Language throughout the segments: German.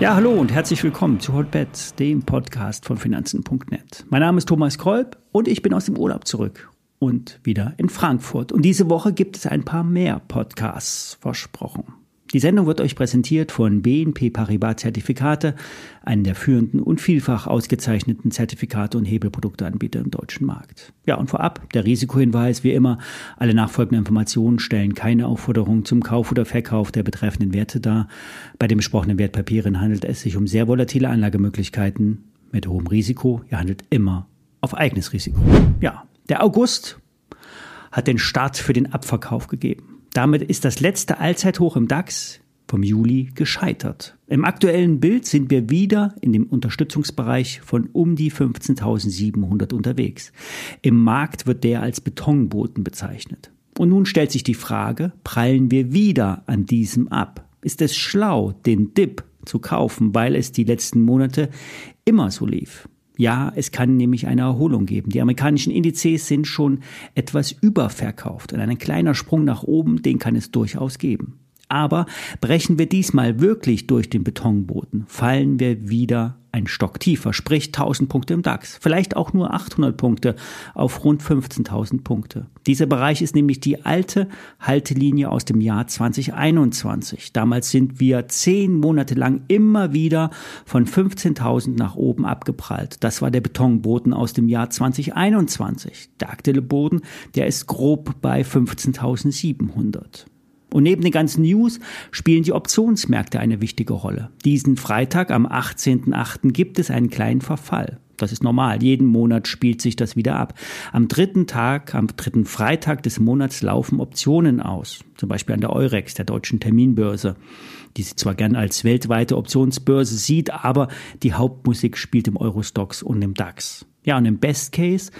Ja, hallo und herzlich willkommen zu Hotbet, dem Podcast von Finanzen.net. Mein Name ist Thomas Kolb und ich bin aus dem Urlaub zurück und wieder in Frankfurt. Und diese Woche gibt es ein paar mehr Podcasts versprochen. Die Sendung wird euch präsentiert von BNP Paribas Zertifikate, einen der führenden und vielfach ausgezeichneten Zertifikate und Hebelprodukteanbieter im deutschen Markt. Ja, und vorab der Risikohinweis, wie immer, alle nachfolgenden Informationen stellen keine Aufforderung zum Kauf oder Verkauf der betreffenden Werte dar. Bei den besprochenen Wertpapieren handelt es sich um sehr volatile Anlagemöglichkeiten mit hohem Risiko. Ihr handelt immer auf eigenes Risiko. Ja, der August hat den Start für den Abverkauf gegeben. Damit ist das letzte Allzeithoch im DAX vom Juli gescheitert. Im aktuellen Bild sind wir wieder in dem Unterstützungsbereich von um die 15.700 unterwegs. Im Markt wird der als Betonboden bezeichnet. Und nun stellt sich die Frage, prallen wir wieder an diesem ab? Ist es schlau, den Dip zu kaufen, weil es die letzten Monate immer so lief? Ja, es kann nämlich eine Erholung geben. Die amerikanischen Indizes sind schon etwas überverkauft und ein kleiner Sprung nach oben, den kann es durchaus geben. Aber brechen wir diesmal wirklich durch den Betonboden, fallen wir wieder ein Stock tiefer, sprich 1000 Punkte im DAX, vielleicht auch nur 800 Punkte auf rund 15.000 Punkte. Dieser Bereich ist nämlich die alte Haltelinie aus dem Jahr 2021. Damals sind wir zehn Monate lang immer wieder von 15.000 nach oben abgeprallt. Das war der Betonboden aus dem Jahr 2021. Der aktuelle Boden, der ist grob bei 15.700. Und neben den ganzen News spielen die Optionsmärkte eine wichtige Rolle. Diesen Freitag am 18.08. gibt es einen kleinen Verfall. Das ist normal. Jeden Monat spielt sich das wieder ab. Am dritten Tag, am dritten Freitag des Monats laufen Optionen aus. Zum Beispiel an der Eurex, der deutschen Terminbörse, die sie zwar gern als weltweite Optionsbörse sieht, aber die Hauptmusik spielt im Eurostox und im DAX. Ja, und im Best Case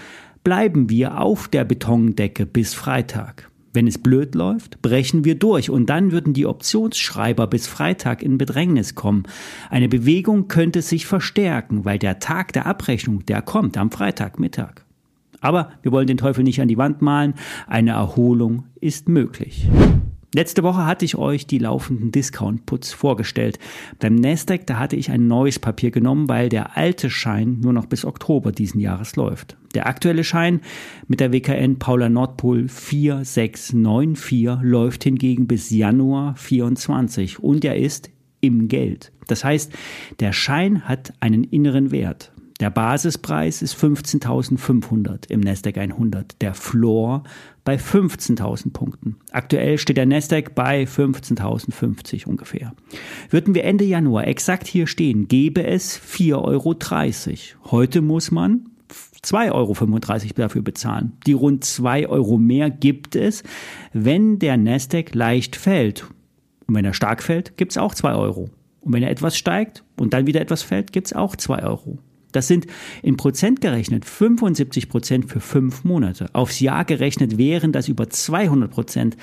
bleiben wir auf der Betondecke bis Freitag. Wenn es blöd läuft, brechen wir durch und dann würden die Optionsschreiber bis Freitag in Bedrängnis kommen. Eine Bewegung könnte sich verstärken, weil der Tag der Abrechnung, der kommt am Freitagmittag. Aber wir wollen den Teufel nicht an die Wand malen. Eine Erholung ist möglich. Letzte Woche hatte ich euch die laufenden Discount-Puts vorgestellt. Beim Nasdaq, da hatte ich ein neues Papier genommen, weil der alte Schein nur noch bis Oktober diesen Jahres läuft. Der aktuelle Schein mit der WKN Paula Nordpol 4694 läuft hingegen bis Januar 24 und er ist im Geld. Das heißt, der Schein hat einen inneren Wert. Der Basispreis ist 15.500 im Nasdaq 100, der Floor bei 15.000 Punkten. Aktuell steht der Nasdaq bei 15.050 ungefähr. Würden wir Ende Januar exakt hier stehen, gäbe es 4,30 Euro. Heute muss man 2,35 Euro dafür bezahlen. Die rund 2 Euro mehr gibt es, wenn der Nasdaq leicht fällt. Und wenn er stark fällt, gibt es auch 2 Euro. Und wenn er etwas steigt und dann wieder etwas fällt, gibt es auch 2 Euro. Das sind in Prozent gerechnet 75 Prozent für fünf Monate. Aufs Jahr gerechnet wären das über 200 Prozent.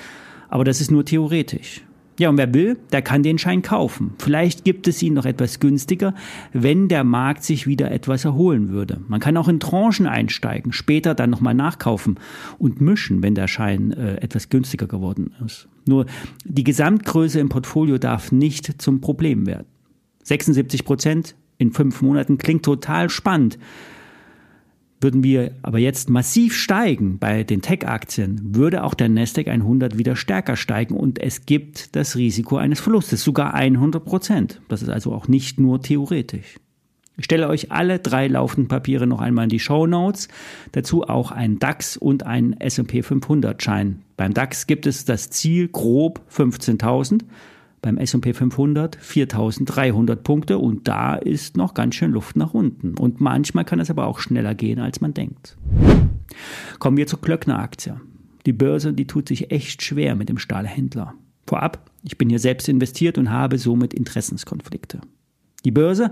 Aber das ist nur theoretisch. Ja, und wer will, der kann den Schein kaufen. Vielleicht gibt es ihn noch etwas günstiger, wenn der Markt sich wieder etwas erholen würde. Man kann auch in Tranchen einsteigen, später dann nochmal nachkaufen und mischen, wenn der Schein äh, etwas günstiger geworden ist. Nur die Gesamtgröße im Portfolio darf nicht zum Problem werden. 76 Prozent in fünf Monaten klingt total spannend. Würden wir aber jetzt massiv steigen bei den Tech-Aktien, würde auch der Nasdaq 100 wieder stärker steigen und es gibt das Risiko eines Verlustes, sogar 100 Prozent. Das ist also auch nicht nur theoretisch. Ich stelle euch alle drei laufenden Papiere noch einmal in die Show Notes. Dazu auch ein DAX und ein S&P 500 Schein. Beim DAX gibt es das Ziel grob 15.000 beim S&P 500 4300 Punkte und da ist noch ganz schön Luft nach unten. Und manchmal kann es aber auch schneller gehen, als man denkt. Kommen wir zur Klöckner Aktie. Die Börse, die tut sich echt schwer mit dem Stahlhändler. Vorab, ich bin hier selbst investiert und habe somit Interessenskonflikte. Die Börse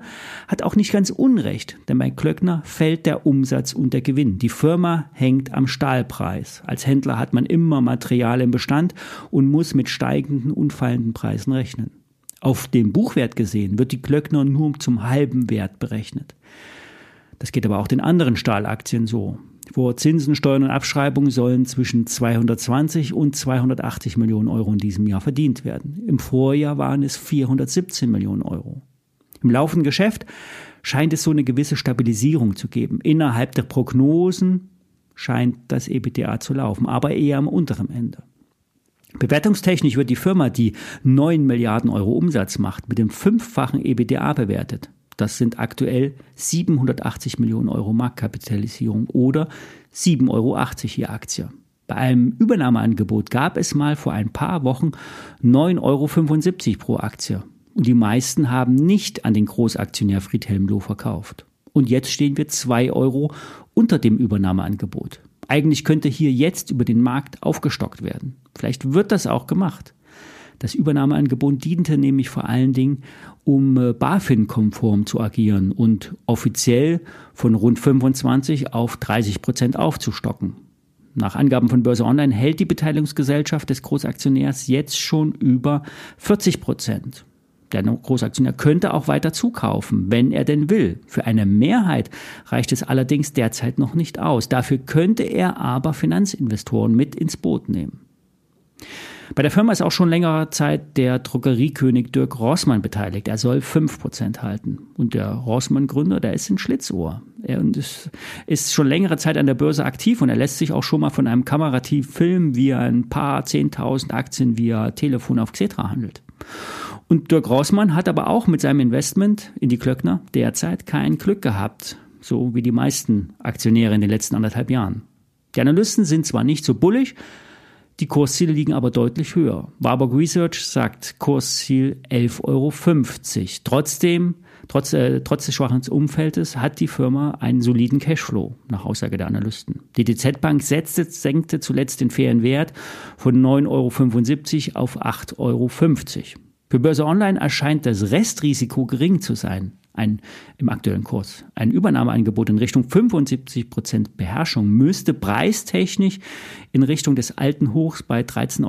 hat auch nicht ganz Unrecht, denn bei Klöckner fällt der Umsatz und der Gewinn. Die Firma hängt am Stahlpreis. Als Händler hat man immer Material im Bestand und muss mit steigenden und fallenden Preisen rechnen. Auf dem Buchwert gesehen wird die Klöckner nur zum halben Wert berechnet. Das geht aber auch den anderen Stahlaktien so. Vor Zinsen, Steuern und Abschreibungen sollen zwischen 220 und 280 Millionen Euro in diesem Jahr verdient werden. Im Vorjahr waren es 417 Millionen Euro. Im laufenden Geschäft scheint es so eine gewisse Stabilisierung zu geben. Innerhalb der Prognosen scheint das EBTA zu laufen, aber eher am unteren Ende. Bewertungstechnisch wird die Firma, die 9 Milliarden Euro Umsatz macht, mit dem fünffachen EBTA bewertet. Das sind aktuell 780 Millionen Euro Marktkapitalisierung oder 7,80 Euro je Aktie. Bei einem Übernahmeangebot gab es mal vor ein paar Wochen 9,75 Euro pro Aktie. Und die meisten haben nicht an den Großaktionär Friedhelm Loh verkauft. Und jetzt stehen wir 2 Euro unter dem Übernahmeangebot. Eigentlich könnte hier jetzt über den Markt aufgestockt werden. Vielleicht wird das auch gemacht. Das Übernahmeangebot diente nämlich vor allen Dingen, um äh, BaFin-konform zu agieren und offiziell von rund 25 auf 30 Prozent aufzustocken. Nach Angaben von Börse Online hält die Beteiligungsgesellschaft des Großaktionärs jetzt schon über 40 Prozent. Der Großaktionär könnte auch weiter zukaufen, wenn er denn will. Für eine Mehrheit reicht es allerdings derzeit noch nicht aus. Dafür könnte er aber Finanzinvestoren mit ins Boot nehmen. Bei der Firma ist auch schon längerer Zeit der Drogeriekönig Dirk Rossmann beteiligt. Er soll 5% halten. Und der Rossmann-Gründer, der ist ein Schlitzohr. Er ist schon längere Zeit an der Börse aktiv und er lässt sich auch schon mal von einem Kamerativ filmen, wie er ein paar 10.000 Aktien via Telefon auf Xetra handelt. Und Dirk Rossmann hat aber auch mit seinem Investment in die Klöckner derzeit kein Glück gehabt, so wie die meisten Aktionäre in den letzten anderthalb Jahren. Die Analysten sind zwar nicht so bullig, die Kursziele liegen aber deutlich höher. Warburg Research sagt Kursziel 11,50 Euro. Trotzdem, trotz, äh, trotz des schwachen Umfeldes, hat die Firma einen soliden Cashflow, nach Aussage der Analysten. Die DZ Bank setzte, senkte zuletzt den fairen Wert von 9,75 Euro auf 8,50 Euro. Für Börse Online erscheint das Restrisiko gering zu sein ein, im aktuellen Kurs. Ein Übernahmeangebot in Richtung 75 Prozent Beherrschung müsste preistechnisch in Richtung des alten Hochs bei 13,30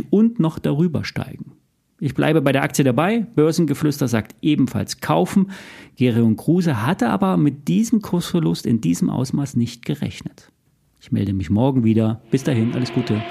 Euro und noch darüber steigen. Ich bleibe bei der Aktie dabei. Börsengeflüster sagt ebenfalls kaufen. Gerion Kruse hatte aber mit diesem Kursverlust in diesem Ausmaß nicht gerechnet. Ich melde mich morgen wieder. Bis dahin, alles Gute.